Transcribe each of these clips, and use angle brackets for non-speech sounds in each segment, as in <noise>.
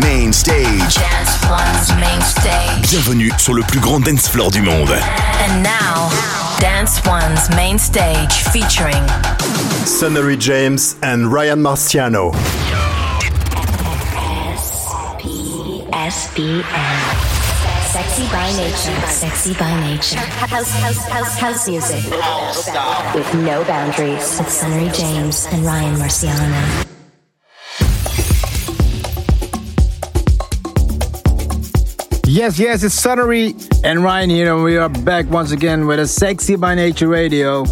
Main Stage. Dance One's Main Stage. Bienvenue sur le plus grand dance floor du monde. And now, Dance One's Main Stage featuring Sunnery James and Ryan Marciano. SBN. Sexy by nature. Sexy by nature. House, house, house, house music. With no boundaries. With Sunnery James and Ryan Marciano. Yes, yes, it's Sunnery and Ryan here, and we are back once again with a Sexy by Nature radio.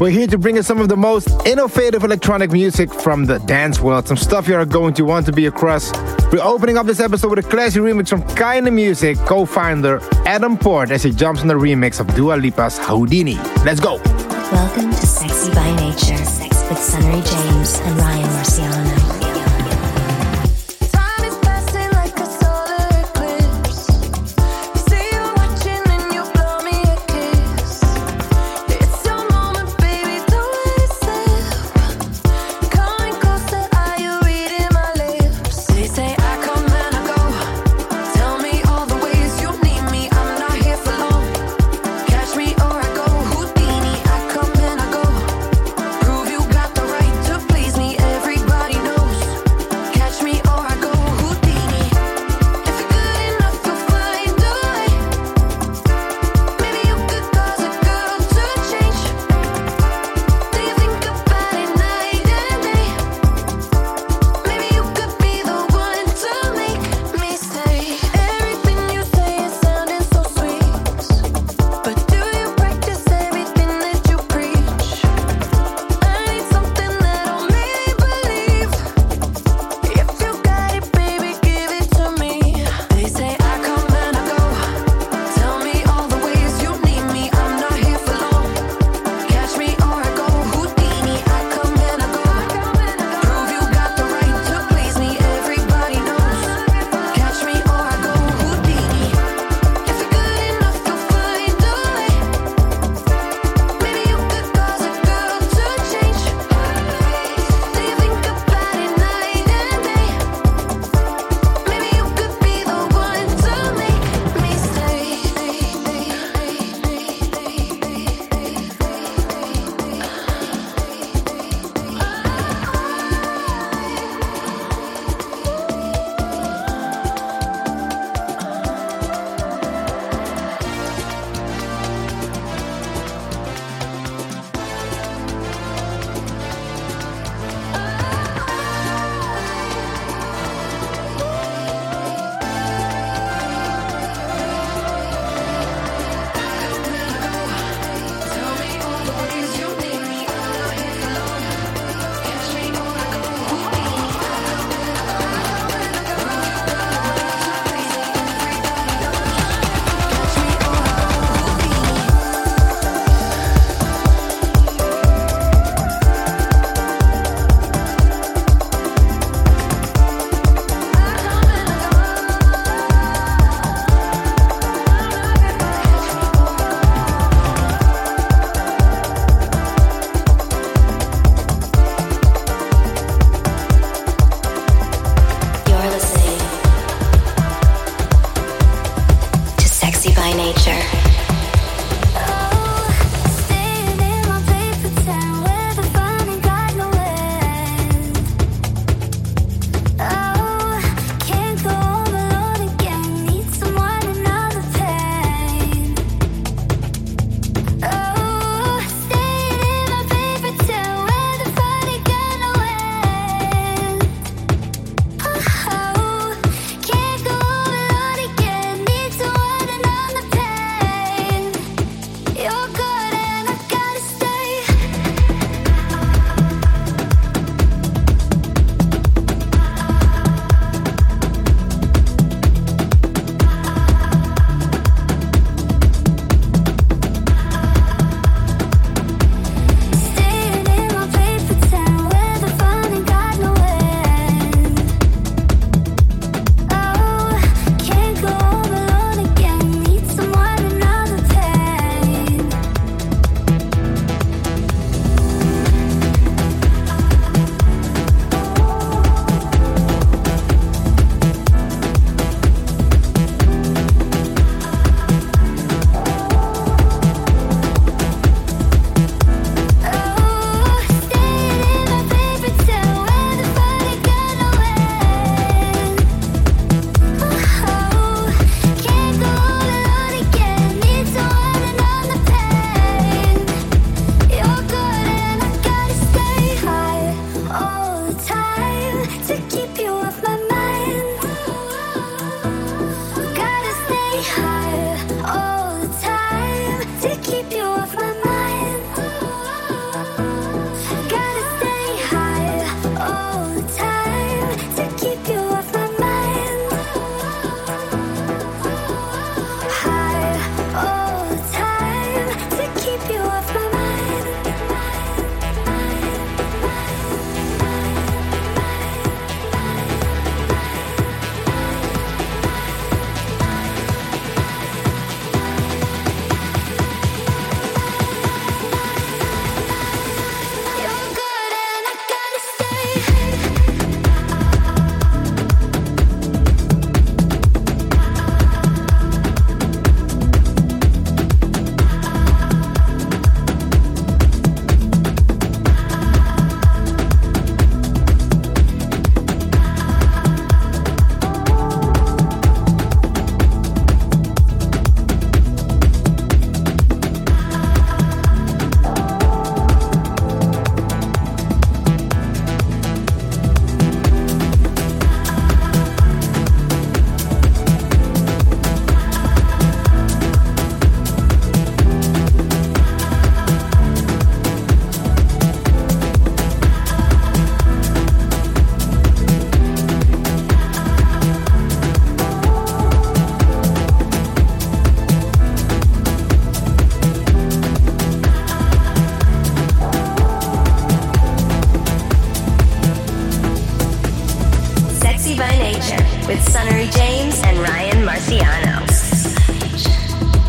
We're here to bring you some of the most innovative electronic music from the dance world, some stuff you are going to want to be across. We're opening up this episode with a classy remix from Keinemusik co-founder Adam Port as he jumps on the remix of Dua Lipa's Houdini. Let's go. Welcome to Sexy by Nature with Sunnery James and Ryan Marciano.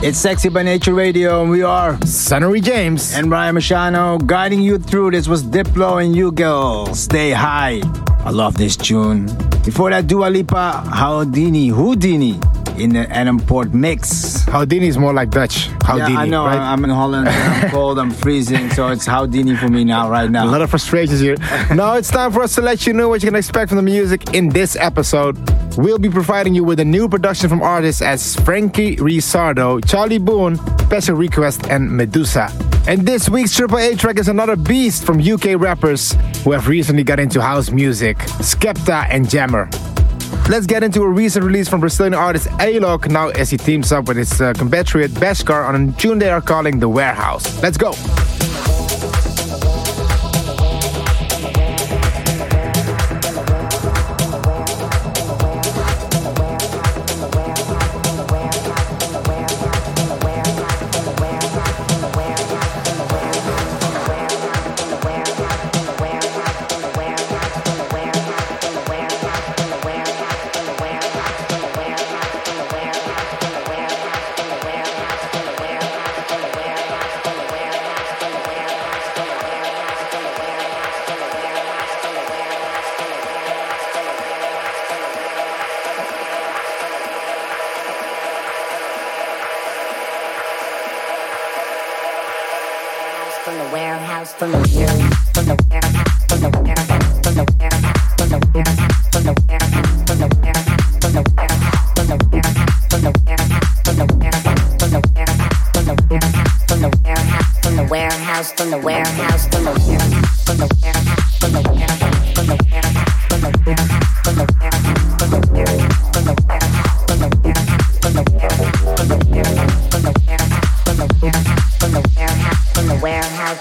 It's Sexy by Nature Radio, and we are Sunnery James and Ryan Marciano guiding you through. This was Diplo and HUGEL. Stay high. I love this tune. Before that, Dua Lipa, Houdini, Houdini in the Adam Port mix. Houdini is more like Dutch. Houdini, yeah, I know. right? I'm in Holland. I'm cold. I'm freezing. So it's Houdini for me now, right now. A lot of frustrations here. <laughs> now it's time for us to let you know what you can expect from the music in this episode. We'll be providing you with a new production from artists as Franky Rizardo, Charlie Boone, Special Request, and Meduza. And this week's Triple A track is another beast from UK rappers who have recently got into house music, Skepta and Jammer. Let's get into a recent release from Brazilian artist Alok now as he teams up with his uh, compatriot Bhaskar on a tune they are calling The Warehouse. Let's go! Main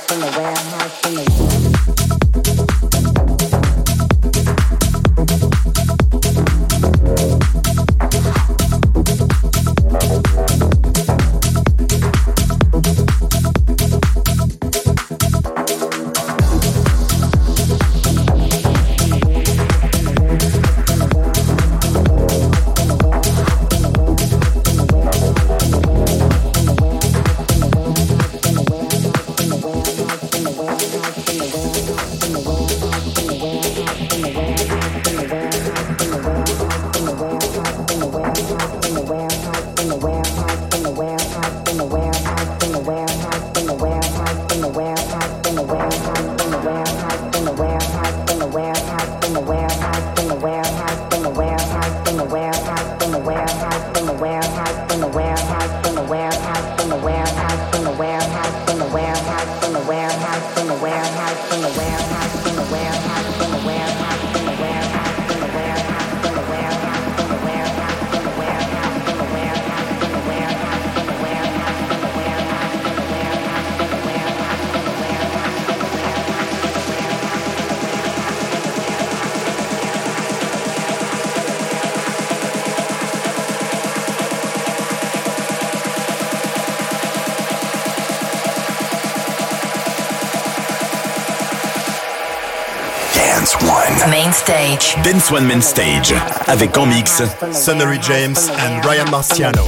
Stage. Dance One Man Stage. Avec en mix Sunnery James and Ryan Marciano.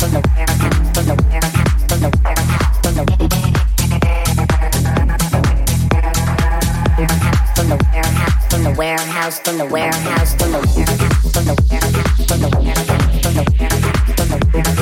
From the warehouse, from the warehouse, from the warehouse, from the warehouse, from the warehouse, from the warehouse, from the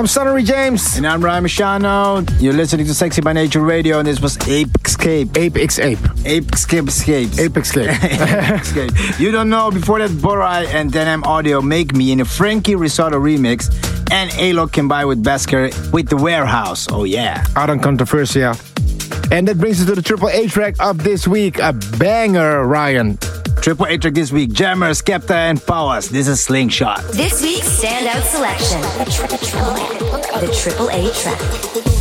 I'm Sonny James. And I'm Ryan Marciano. You're listening to Sexy by Nature Radio, and this was Ape Escape. Ape X Ape. Ape Escape Escapes. Ape Escape. <laughs> Escape. You don't know, before that, Borai and Denham Audio Make Me in a Franky Rizardo remix, and Alok can buy with Bhaskar with The Warehouse. Oh, yeah. Out on Controversia. And that brings us to the Triple A track of this week. A banger, Ryan. Triple A track this week Jammer, Skepta, and Powers. This is Slingshot. This week's standout selection the Triple A track.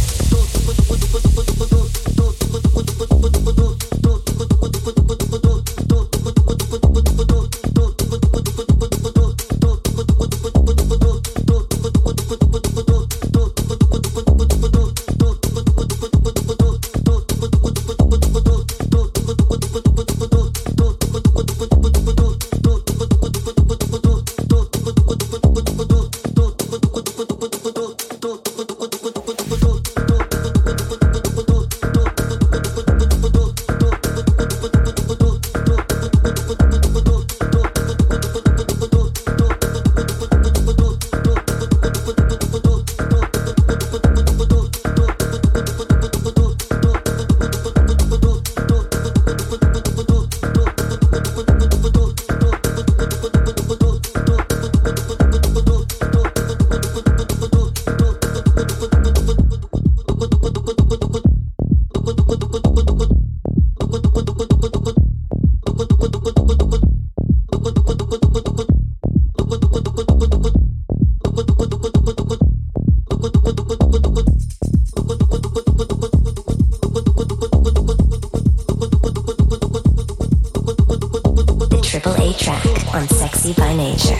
by nature.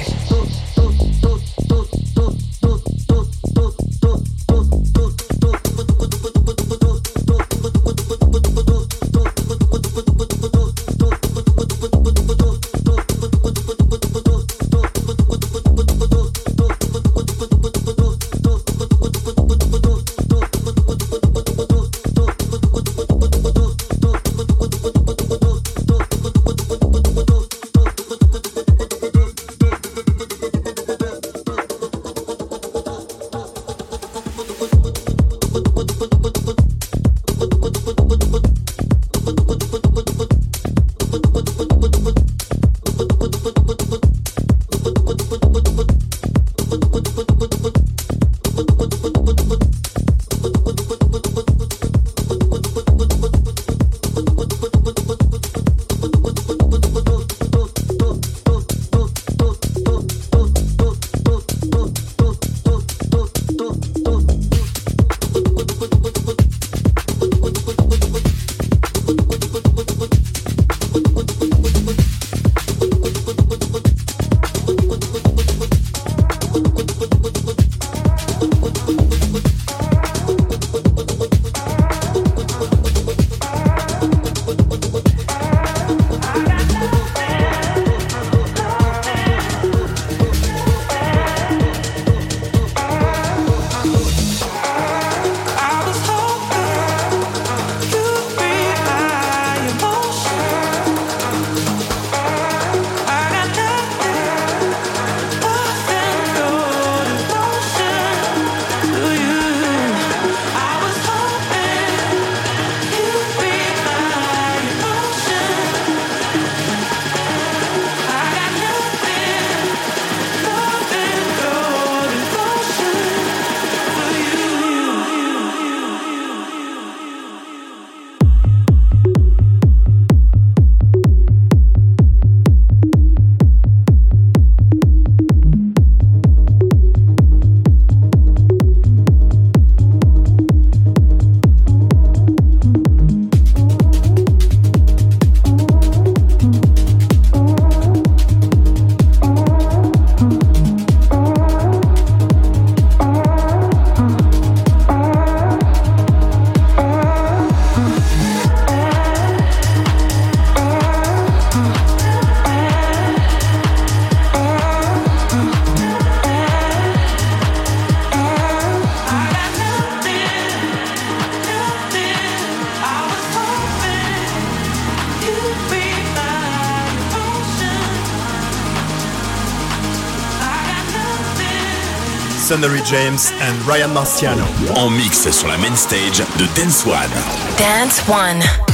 Sunnery James and Ryan Marciano. En mix sur la main stage de Dance One. Dance One.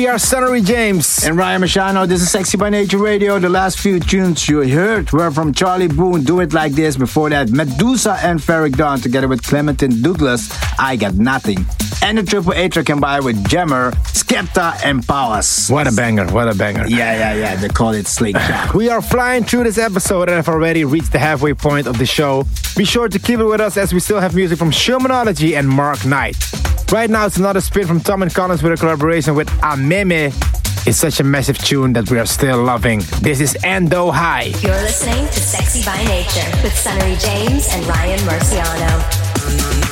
We are Sunnery James. And Ryan Marciano. This is Sexy by Nature Radio. The last few tunes you heard were from Charlie Boone, Do It Like This. Before that, Meduza and Ferreck Dawn together with Clementine Douglas, I Got Nothing. And the Triple A track can buy with Jammer, Skepta, and Powers. What a banger, what a banger. Yeah, yeah, yeah. They call it Slingshot. <laughs> we are flying through this episode and have already reached the halfway point of the show. Be sure to keep it with us as we still have music from Shermanology and Mark Knight. Right now, it's another spin from Tom and Collins with a collaboration with Ameme. It's such a massive tune that we are still loving. This is Ando High. You're listening to Sexy by Nature with Sunnery James and Ryan Marciano.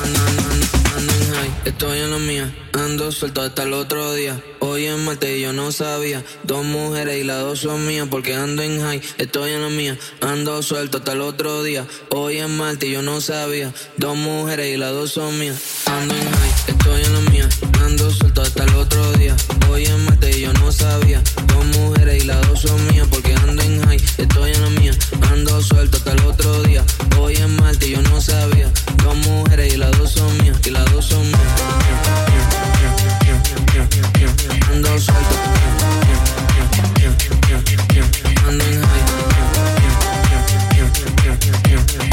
Estoy en la mía, ando suelto hasta el otro día. Hoy es martes y yo no sabía. Dos mujeres y las dos son mías porque ando en high. Estoy en la mía, ando suelto hasta el otro día. Hoy es martes y yo no sabía. Dos mujeres y las dos son mías. Ando en high, estoy en la mía, ando suelto hasta el otro día. Hoy es martes y yo no sabía. Dos mujeres y las dos son mías porque ando en high. Estoy en la mía, ando suelto hasta el otro día. Hoy es martes y yo no sabía. Dos mujeres y las dos son mías y las dos son mías.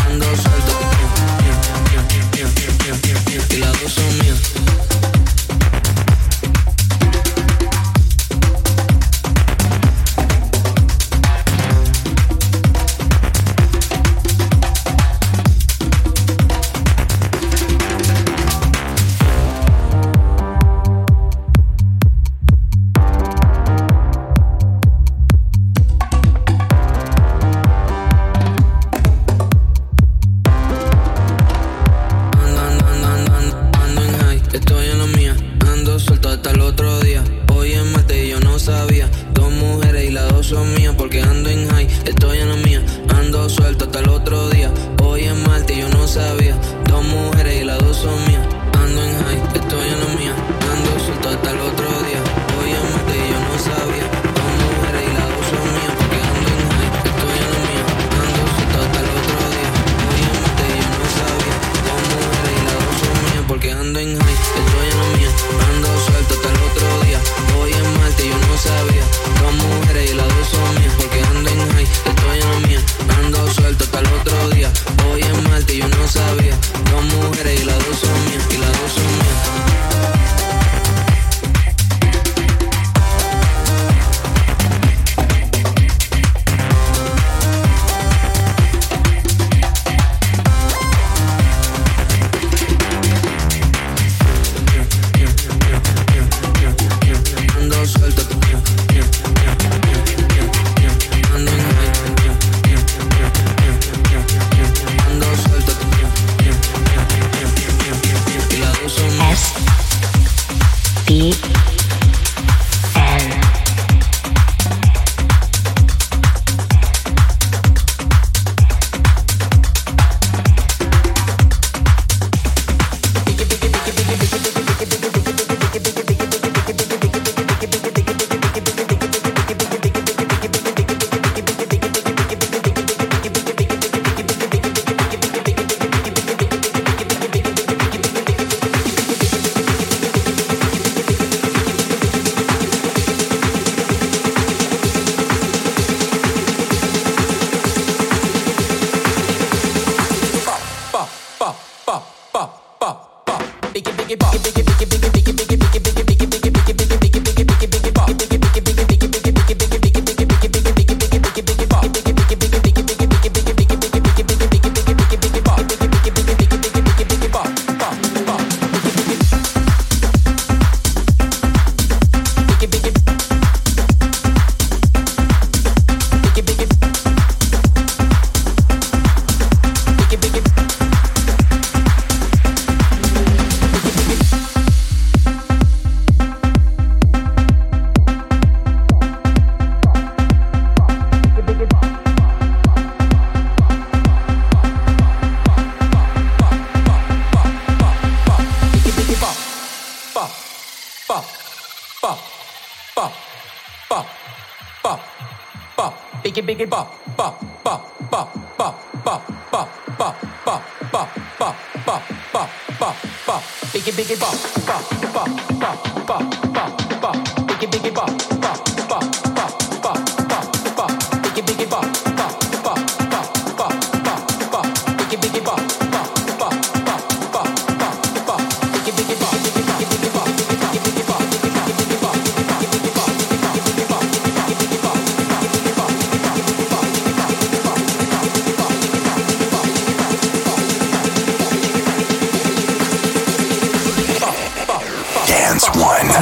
Ando suelto y las dos son mías.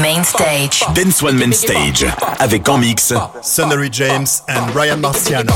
Main Stage. One Main Stage. Avec en mix, Sonnery James and Ryan Marciano.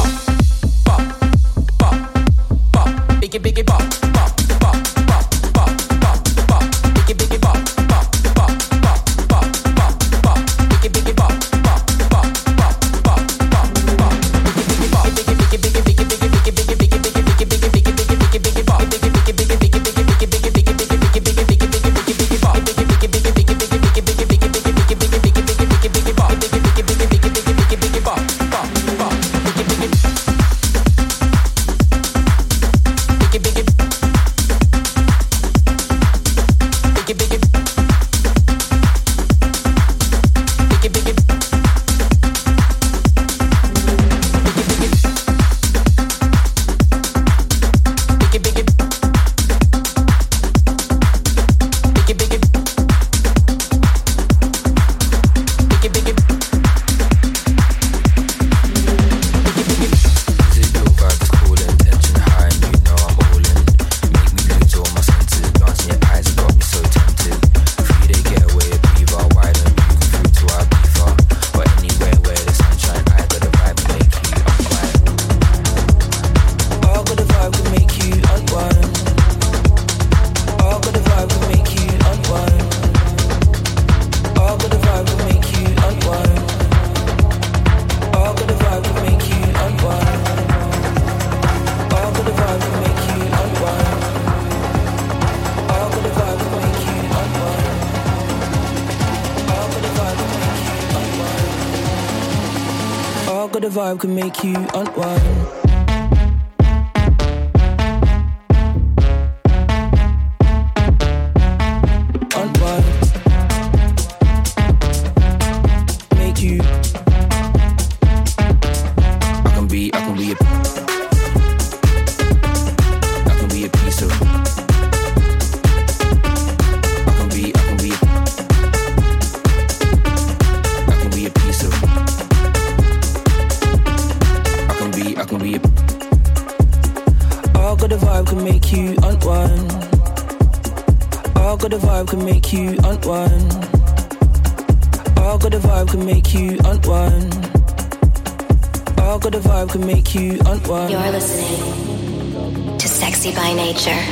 can make you unwind. You're listening to Sexy by Nature.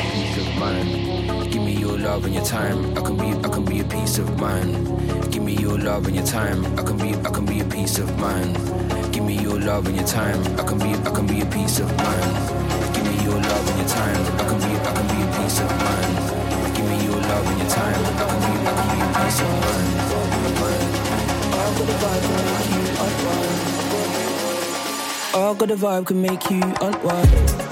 Give me your love and your time. I can be, I can be a peace of mind. Give me your love and your time. I can be, I can be a peace of mind. Give me your love and your time. I can be, I can be a peace of mind. Give me your love and your time. I can be, I can be a peace of mind. Give me your love and your time. I can be, I can be a peace of mind. I've got a vibe to make you unwind. All got a vibe, can make you unwind.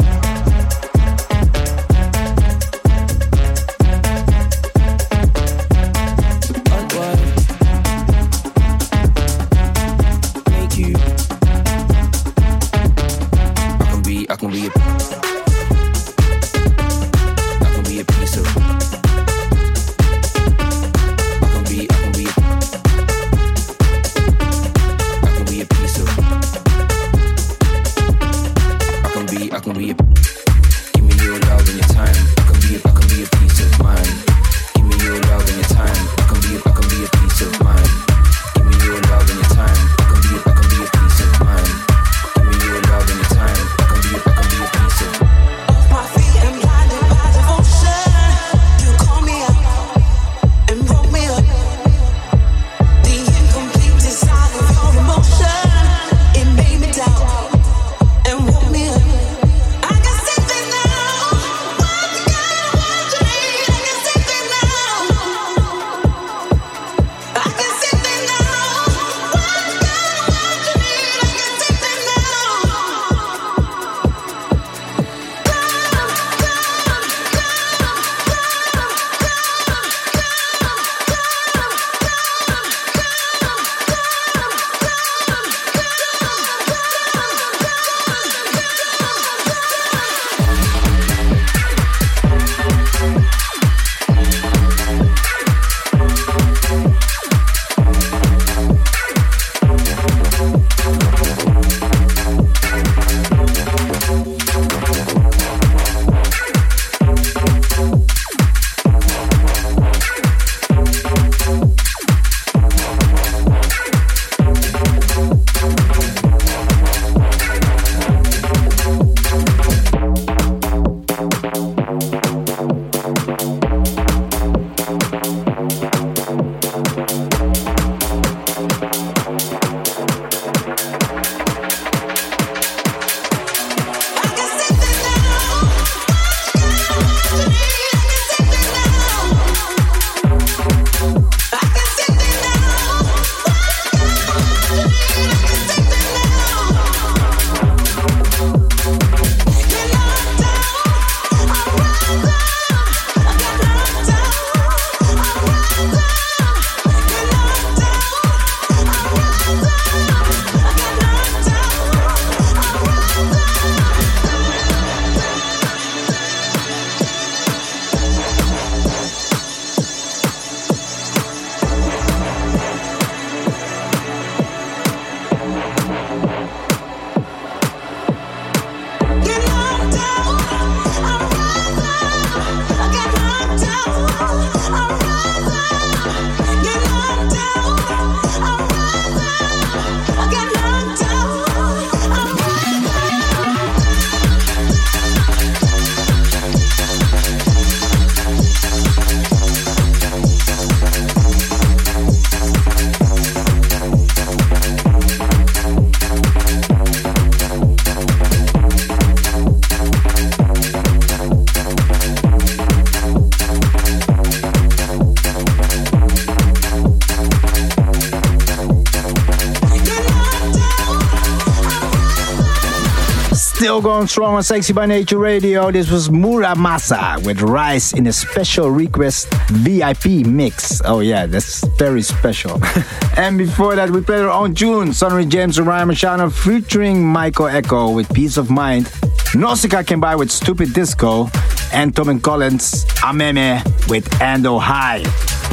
Going strong on Sexy by Nature Radio. This was Muramasa with Rice in a special request VIP mix. Oh, yeah, that's very special. <laughs> and before that, we played our own tune, Sunnery James and Ryan Marciano featuring Michael Echo with Peace of Mind. Nausicaa came by with Stupid Disco, and Tom and Collins, Ameme with Ando High.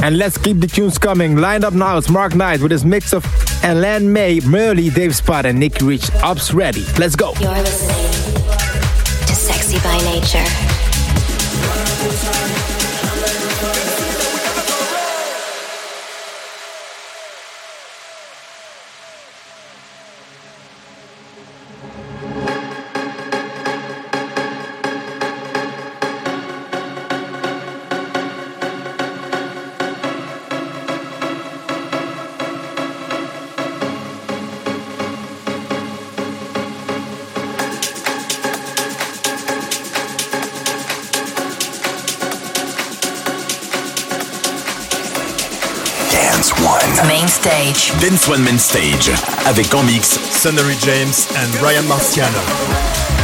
And let's keep the tunes coming. Lined up now is Mark Knight with his mix of Elaine May, Merly, Dave Spoon, and Nicky Rich. Ups ready. Let's go. You're listening to Sexy by Nature. Stage. Dance One Main Stage. Avec en mix Sunnery James and Ryan Marciano.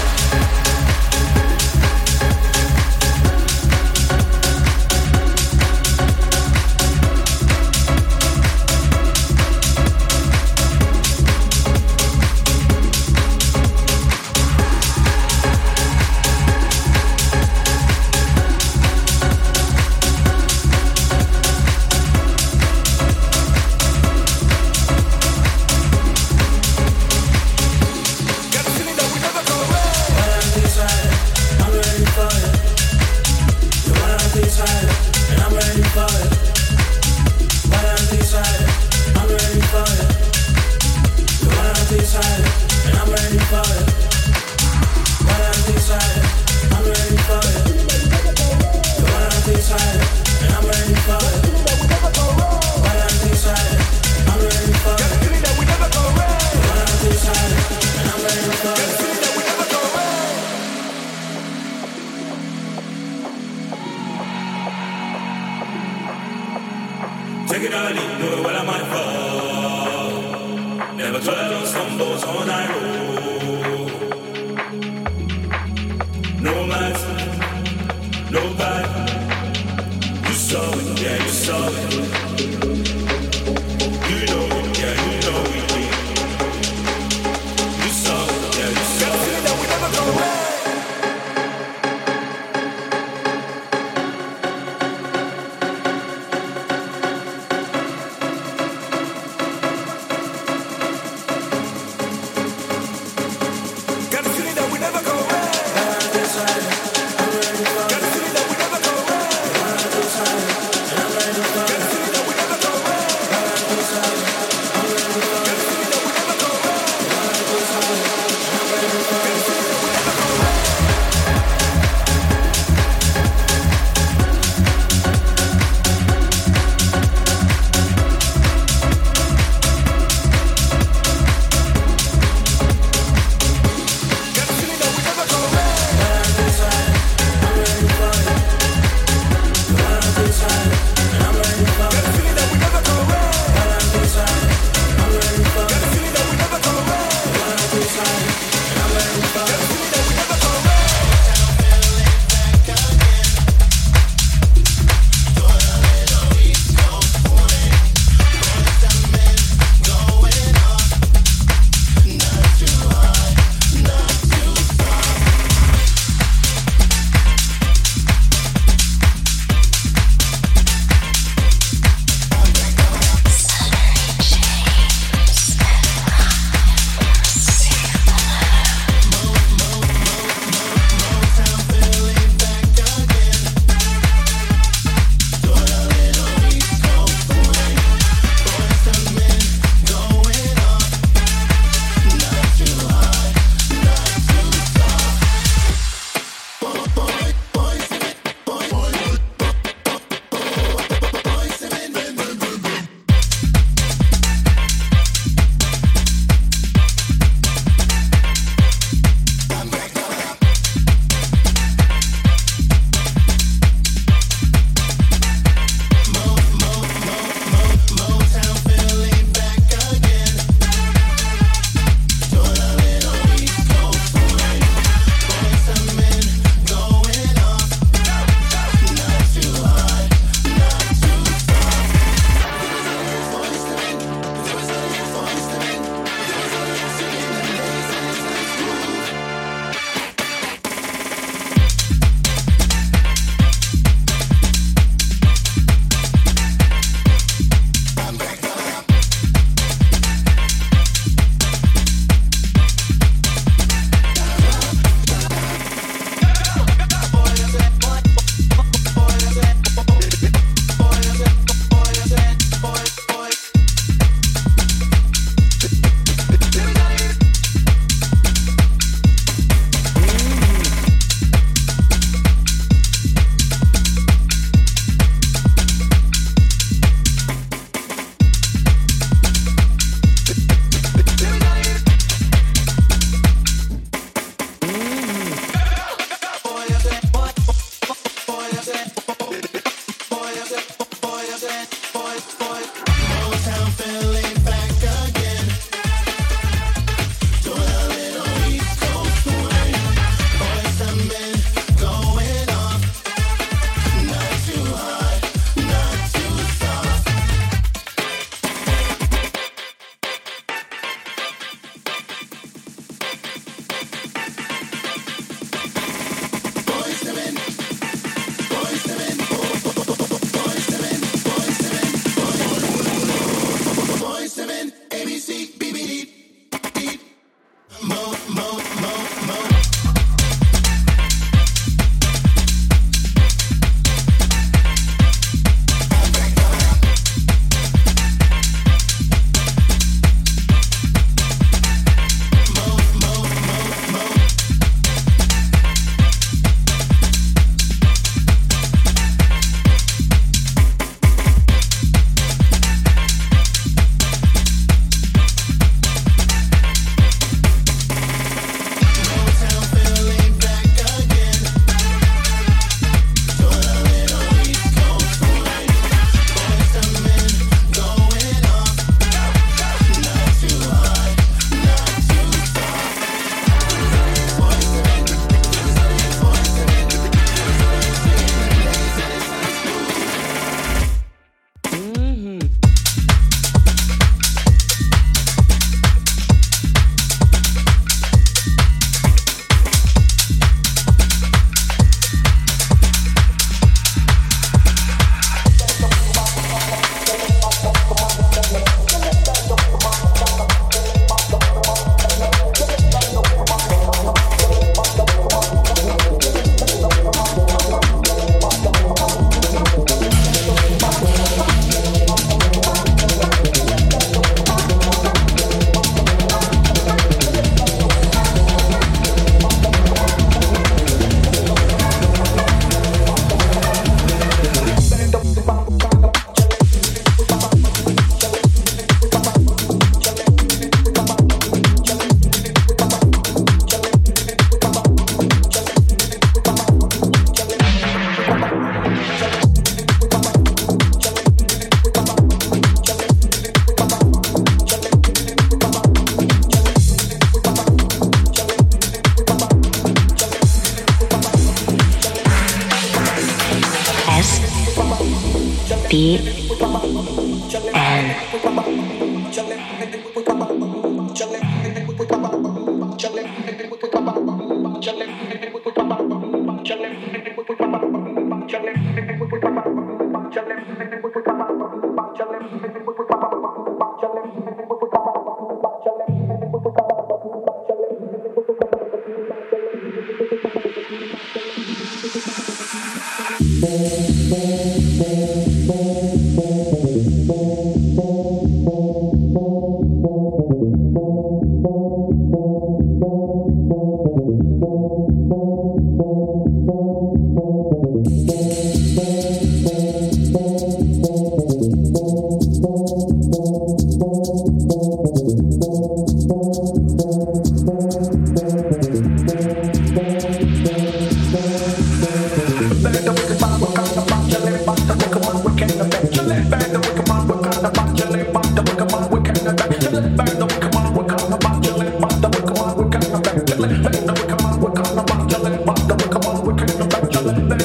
And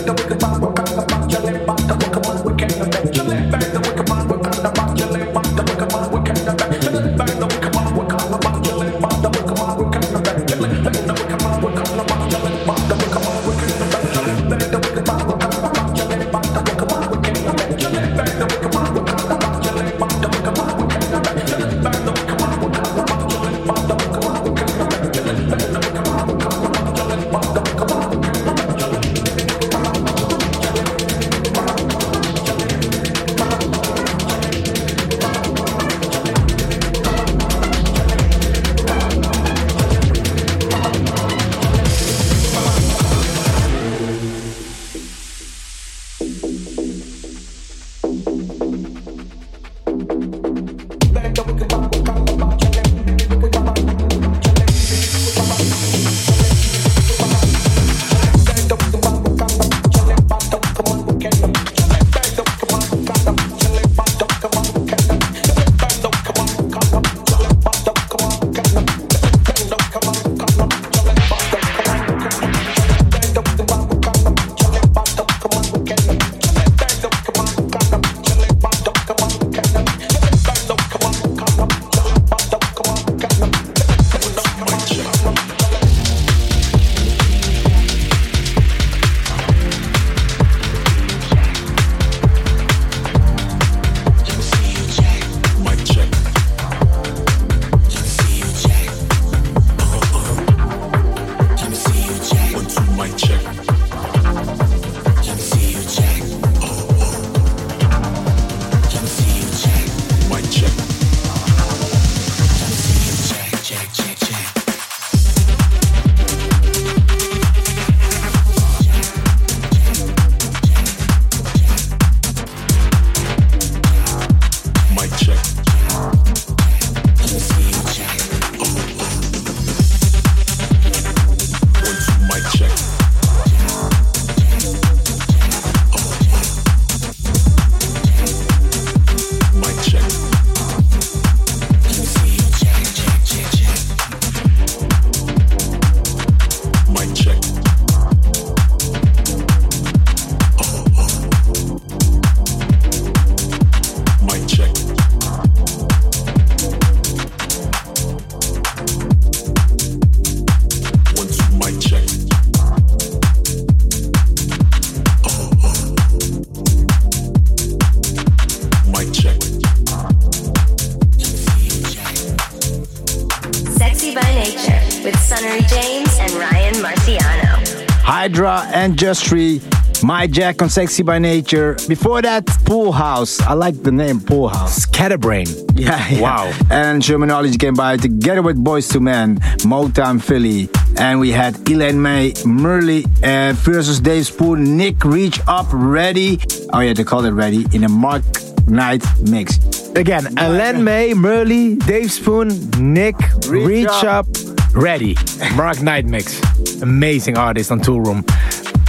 Justry, My Jack on Sexy by Nature. Before that, Pool House. I like the name Pool House. Scatterbrain. Yeah, yeah. Wow. And Shermanology came by together with Boyz II Men, Motown Philly. And we had Elaine May, Merly uh, versus Dave Spoon, Nick Reach Up, Ready. Oh, yeah, they call it Ready in a Mark Knight mix. Again, Elaine May, Merly, Dave Spoon, Nick Reach, Reach up. up, Ready. Mark Knight mix. Amazing artist on Toolroom.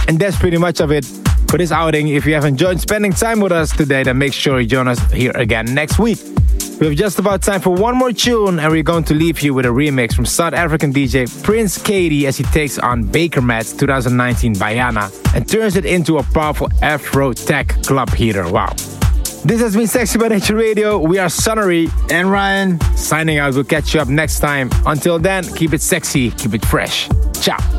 And that's pretty much of it for this outing. If you have enjoyed spending time with us today, then make sure you join us here again next week. We have just about time for one more tune, and we're going to leave you with a remix from South African DJ Prince Kaydee as he takes on Bakermat's 2019 Baiana and turns it into a powerful Afro tech club heater. Wow. This has been Sexy by Nature Radio. We are Sunnery and Ryan signing out. We'll catch you up next time. Until then, keep it sexy, keep it fresh. Ciao.